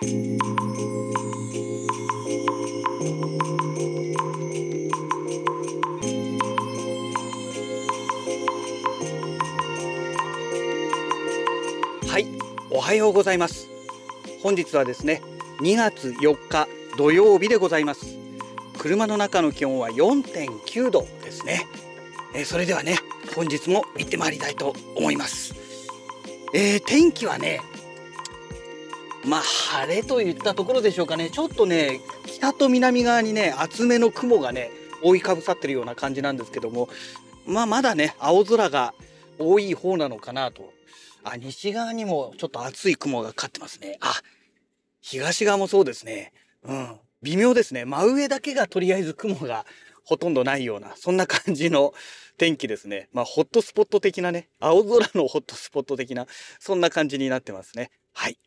はい、おはようございます。本日はですね、2月4日土曜日でございます。車の中の気温は4.9度ですね。えそれではね、本日も行ってまいりたいと思います。えー天気はね、まあ晴れといったところでしょうかね。ちょっとね、北と南側にね、厚めの雲がね、覆いかぶさってるような感じなんですけども、まあまだね、青空が多い方なのかなとあ、西側にもちょっと厚い雲がかかってますね。あ、東側もそうですね。うん。微妙ですね。真上だけがとりあえず雲がほとんどないような、そんな感じの天気ですね。まあ、ホットスポット的なね、青空のホットスポット的な、そんな感じになってますね。はい。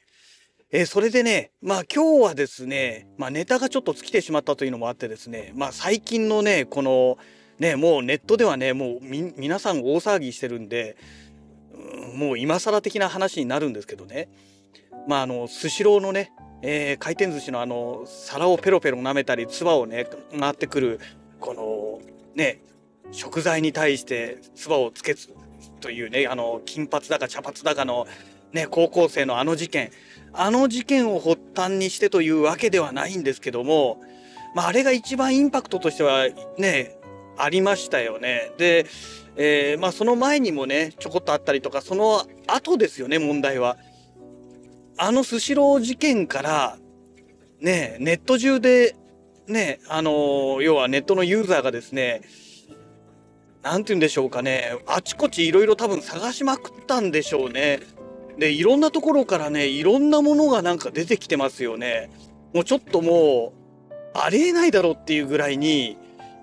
えーそれでね、まあ今日はですね、まあネタがちょっと尽きてしまったというのもあってですね、まあ最近のね、この、ね、もうネットではね、もうみ、皆さん大騒ぎしてるんで、うんもう今更的な話になるんですけどね。まああのスシローのね、えー回転寿司のあの皿をペロペロ舐めたり唾をね回ってくるこのね食材に対して唾をつけつというねあの金髪だか茶髪だかのね高校生のあの事件あの事件を発端にしてというわけではないんですけどもまああれが一番インパクトとしてはねありましたよね。でえーまあその前にもねちょこっとあったりとかその後ですよね問題は。あのスシロー事件からねネット中でねあのー要はネットのユーザーがですねなんて言うんでしょうかねあちこちいろいろ多分探しまくったんでしょうね。でいろんなところからねいろんなものがなんか出てきてますよね。もうちょっともうありえないだろうっていうぐらいに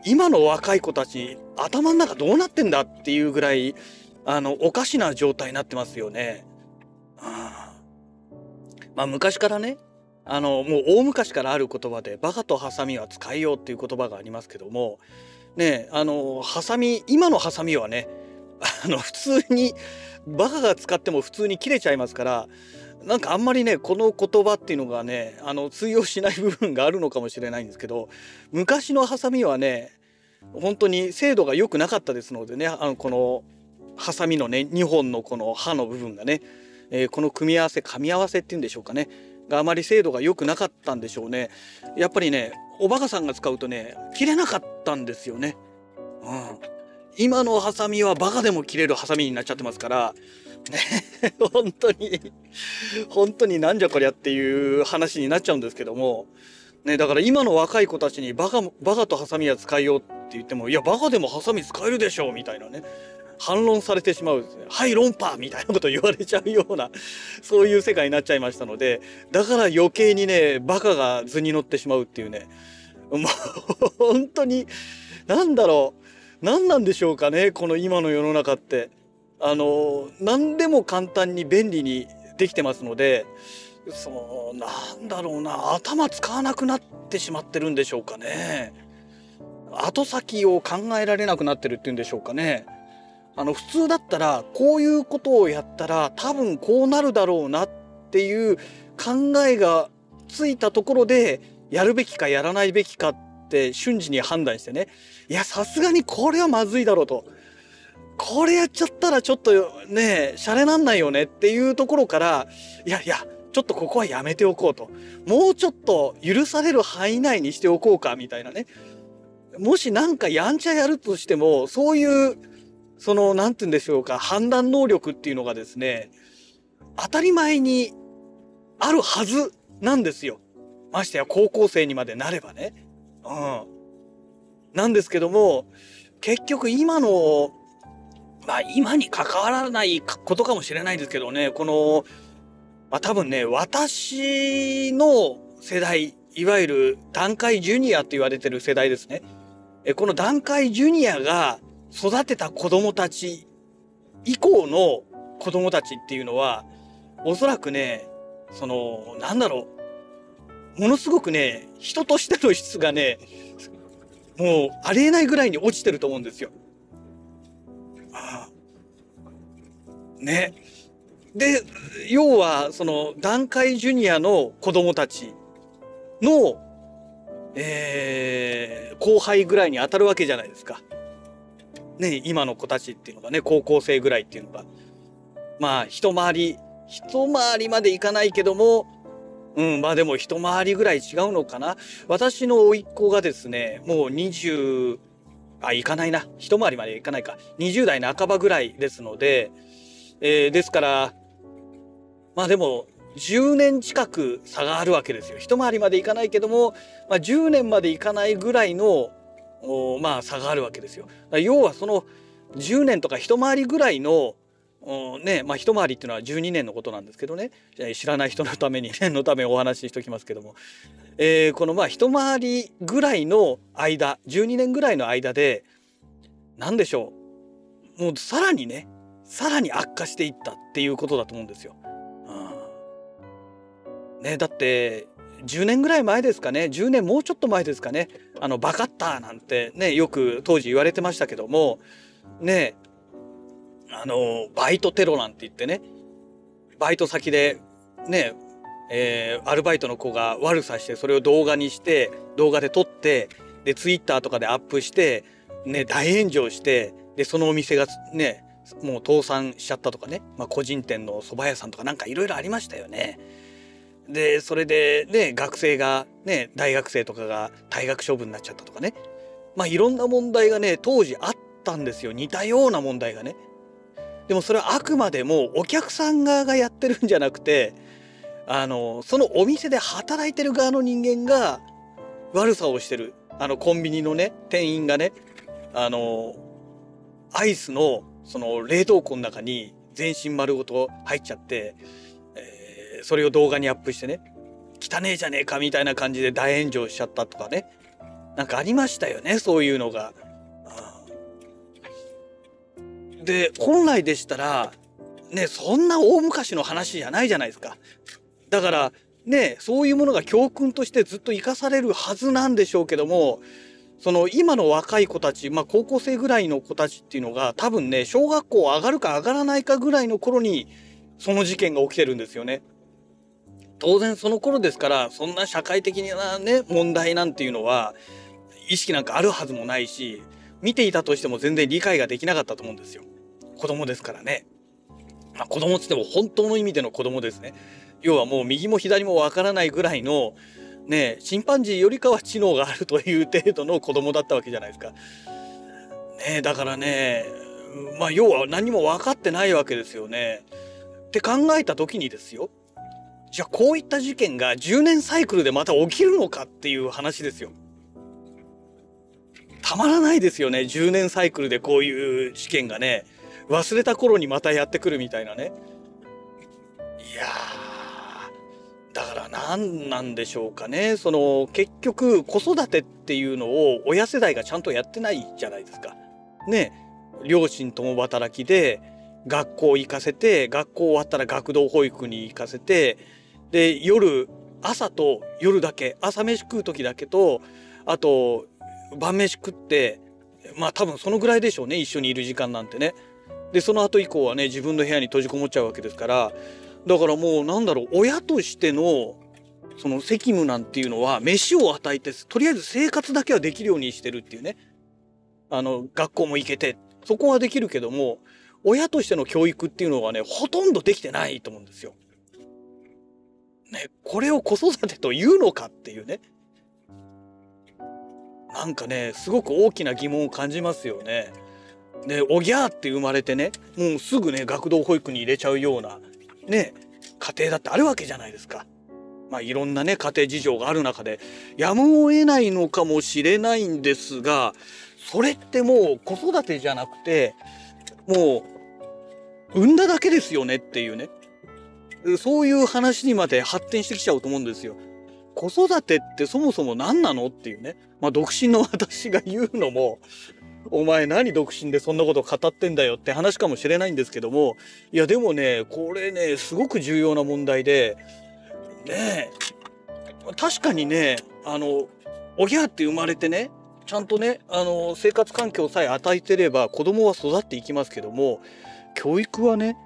今の若い子たち頭の中どうなってんだっていうぐらいあのおかしな状態になってますよね。あまあ昔からねあのもう大昔からある言葉で「バカとハサミは使いよう」っていう言葉がありますけどもねあのハサミ今のハサミはねあの普通にバカが使っても普通に切れちゃいますからなんかあんまりねこの言葉っていうのがねあの通用しない部分があるのかもしれないんですけど昔のハサミはね本当に精度が良くなかったですのでねあのこのハサミのね2本のこの刃の部分がね、えーこの組み合わせ噛み合わせっていうんでしょうかねがあまり精度が良くなかったんでしょうねやっぱりねおバカさんが使うとね切れなかったんですよね。うん今のハサミはバカでも切れるハサミになっちゃってますから、ね、本当に本当になんじゃこりゃっていう話になっちゃうんですけども、ね、だから今の若い子たちにバカバカとハサミは使いようって言ってもいやバカでもハサミ使えるでしょうみたいなね。反論されてしまうですね。はい論破みたいなこと言われちゃうようなそういう世界になっちゃいましたので。だから余計にねバカが図に乗ってしまうっていうね。もう本当になんだろう。何なんでしょうかねこの今の世の中って。あの何でも簡単に便利にできてますのでそのなんだろうな頭使わなくなってしまってるんでしょうかね。後先を考えられなくなってるっていうんでしょうかね。あの普通だったらこういうことをやったら多分こうなるだろうなっていう考えがついたところでやるべきかやらないべきかっって瞬時に判断してねいやさすがにこれはまずいだろうと。これやっちゃったらちょっとねシャレなんないよねっていうところからいやいやちょっとここはやめておこうと。もうちょっと許される範囲内にしておこうかみたいなね。もしなんかやんちゃやるとしてもそういうその何て言うんでしょうか判断能力っていうのがですね当たり前にあるはずなんですよ。ましてや高校生にまでなればね。うん。なんですけども結局今のまあ今に関わらないことかもしれないですけどねこのまあ多分ね私の世代いわゆる団塊ジュニアって言われてる世代ですね。えこの団塊ジュニアが育てた子供たち以降の子供たちっていうのはおそらくねそのなんだろうものすごくね人としての質がねもうありえないぐらいに落ちてると思うんですよ。ああねで要はその団塊ジュニアの子供たちの、えー、後輩ぐらいに当たるわけじゃないですか。ね今の子たちっていうのがね高校生ぐらいっていうのがまあ一回り一回りまでいかないけどもうんまあでも一回りぐらい違うのかな。私の甥っ子がですねもう20あいかないな。一回りまでいかないか。20代半ばぐらいですので、えー、ですからまあでも10年近く差があるわけですよ。一回りまでいかないけども、まあ、10年までいかないぐらいのまあ差があるわけですよ。要はその10年とか一回りぐらいのねまあ一回りっていうのは12年のことなんですけどね。知らない人のために 念のためお話ししておきますけども、えー、このまあ一回りぐらいの間12年ぐらいの間で何でしょう。もうさらにねさらに悪化していったっていうことだと思うんですよ。うん、ねだって10年ぐらい前ですかね。10年もうちょっと前ですかね。あのバカッターなんてねよく当時言われてましたけども。ねあのバイトテロなんて言ってねバイト先でねえー、アルバイトの子が悪さしてそれを動画にして動画で撮ってでツイッターとかでアップしてね大炎上してでそのお店がねもう倒産しちゃったとかね、まあ、個人店の蕎麦屋さんとかなんかいろいろありましたよね。でそれでね学生がね大学生とかが退学処分になっちゃったとかねまあいろんな問題がね当時あったんですよ似たような問題がね。でもそれはあくまでもお客さん側がやってるんじゃなくてあのそのお店で働いてる側の人間が悪さをしてるあのコンビニのね店員がねあのアイスのその冷凍庫の中に全身丸ごと入っちゃってえそれを動画にアップしてね汚ねえじゃねえかみたいな感じで大炎上しちゃったとかねなんかありましたよねそういうのが。で本来でしたらねそんな大昔の話じゃないじゃないですか。だからねそういうものが教訓としてずっと生かされるはずなんでしょうけどもその今の若い子たち、まあ、高校生ぐらいの子たちっていうのが多分ね小学校上がるか上がらないかぐらいの頃にその事件が起きてるんですよね。当然その頃ですからそんな社会的なね問題なんていうのは意識なんかあるはずもないし見ていたとしても全然理解ができなかったと思うんですよ子供ですからね、まあ、子供っつっても本当の意味での子供ですね。要はもう右も左もわからないぐらいのねチンパンジーよりかは知能があるという程度の子供だったわけじゃないですか。ねだからねまあ要は何も分かってないわけですよね。って考えた時にですよじゃあこういった事件が10年サイクルでまた起きるのかっていう話ですよ。たまらないですよね10年サイクルでこういう事件がね。忘れた頃にまたやってくるみたいなね。いやだから何なんでしょうかねその結局子育てっていうのを親世代がちゃんとやってないじゃないですか。ね両親共働きで学校行かせて学校終わったら学童保育に行かせてで夜朝と夜だけ朝飯食う時だけとあと晩飯食ってまあ多分そのぐらいでしょうね一緒にいる時間なんてね。でその後以降はね自分の部屋に閉じこもっちゃうわけですからだからもうなんだろう親としてのその責務なんていうのは飯を与えてとりあえず生活だけはできるようにしてるっていうねあの学校も行けてそこはできるけども親としての教育っていうのがねほとんどできてないと思うんですよ。ね、これを子育てというのかっていうねなんかねすごく大きな疑問を感じますよね。でおぎゃーって生まれてねもうすぐね学童保育に入れちゃうようなね家庭だってあるわけじゃないですか。まあいろんなね家庭事情がある中でやむを得ないのかもしれないんですがそれってもう子育てじゃなくてもう産んだだけですよねっていうねそういう話にまで発展してきちゃうと思うんですよ。子育てってそもそも何なのっていうね。まあ独身の私が言うのも、お前何独身でそんなこと語ってんだよって話かもしれないんですけども、いやでもね、これね、すごく重要な問題で、ね確かにね、あの、おぎゃって生まれてね、ちゃんとね、あの、生活環境さえ与えてれば子供は育っていきますけども、教育はね、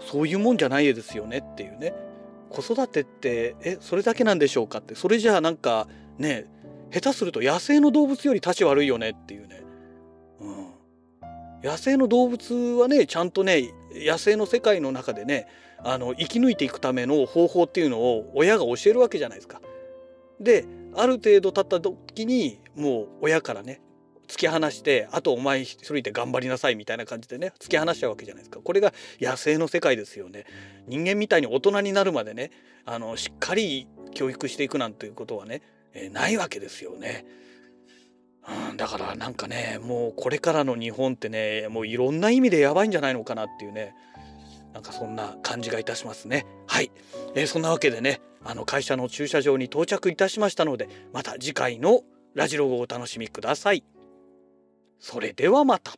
そういうもんじゃないですよねっていうね。子育てってえそれだけなんでしょうかって。それじゃあなんかね下手すると野生の動物より立ち悪いよねっていうね、野生の動物はねちゃんとね野生の世界の中でねあの生き抜いていくための方法っていうのを親が教えるわけじゃないですか。である程度経った時にもう親からね突き放してあとお前一人で頑張りなさいみたいな感じでね突き放しちゃうわけじゃないですかこれが野生の世界ですよね人間みたいに大人になるまでねあのしっかり教育していくなんていうことはね、えー、ないわけですよね。うん、だからなんかねもうこれからの日本ってねもういろんな意味でやばいんじゃないのかなっていうねなんかそんな感じがいたしますね。はい、えー、そんなわけでねあの会社の駐車場に到着いたしましたのでまた次回のラジログをお楽しみください。それではまた。